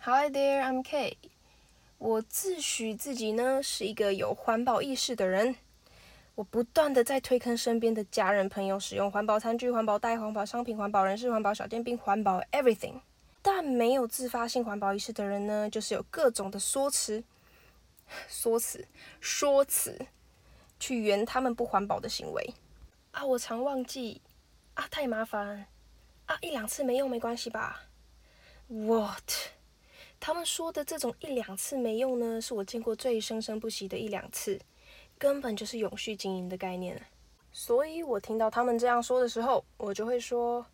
Hi there, I'm Kay。我自诩自己呢是一个有环保意识的人，我不断的在推坑身边的家人朋友使用环保餐具、环保袋、环保商品、环保人士、环保小店，并、环保 everything。但没有自发性环保意识的人呢，就是有各种的说辞、说辞、说辞，去圆他们不环保的行为。啊，我常忘记，啊，太麻烦，啊，一两次没用没关系吧？What？他们说的这种一两次没用呢，是我见过最生生不息的一两次，根本就是永续经营的概念。所以我听到他们这样说的时候，我就会说。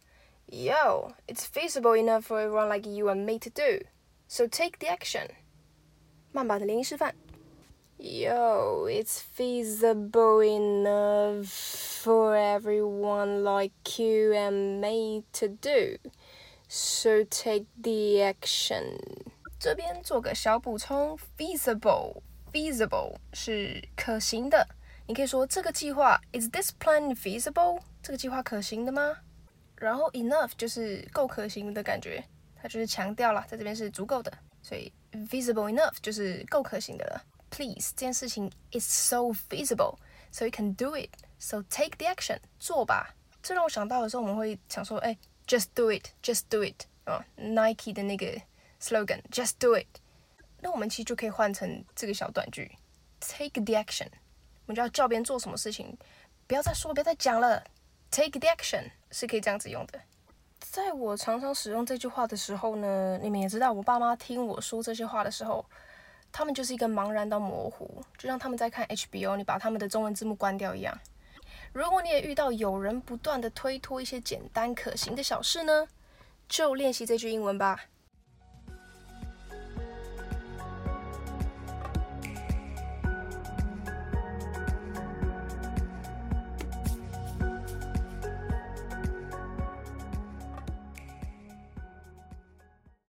Yo, it's feasible enough for everyone like you and me to do. So take the action. 慢版的连音示范。Yo, it's feasible enough for everyone like you and me to do. So take the action. 这边做个小补充，feasible feasible 是可行的。你可以说这个计划 is this plan feasible？这个计划可行的吗？然后 enough 就是够可行的感觉，它就是强调了，在这边是足够的，所以 visible enough 就是够可行的了。Please，这件事情 is so feasible，so you can do it，so take the action，做吧。这让我想到的时候，我们会想说，哎，just do it，just do it，啊，Nike 的那个 slogan，just do it。那我们其实就可以换成这个小短句，take the action，我们就要叫别人做什么事情，不要再说，不要再讲了。Take the action 是可以这样子用的。在我常常使用这句话的时候呢，你们也知道，我爸妈听我说这些话的时候，他们就是一个茫然到模糊，就像他们在看 HBO，你把他们的中文字幕关掉一样。如果你也遇到有人不断的推脱一些简单可行的小事呢，就练习这句英文吧。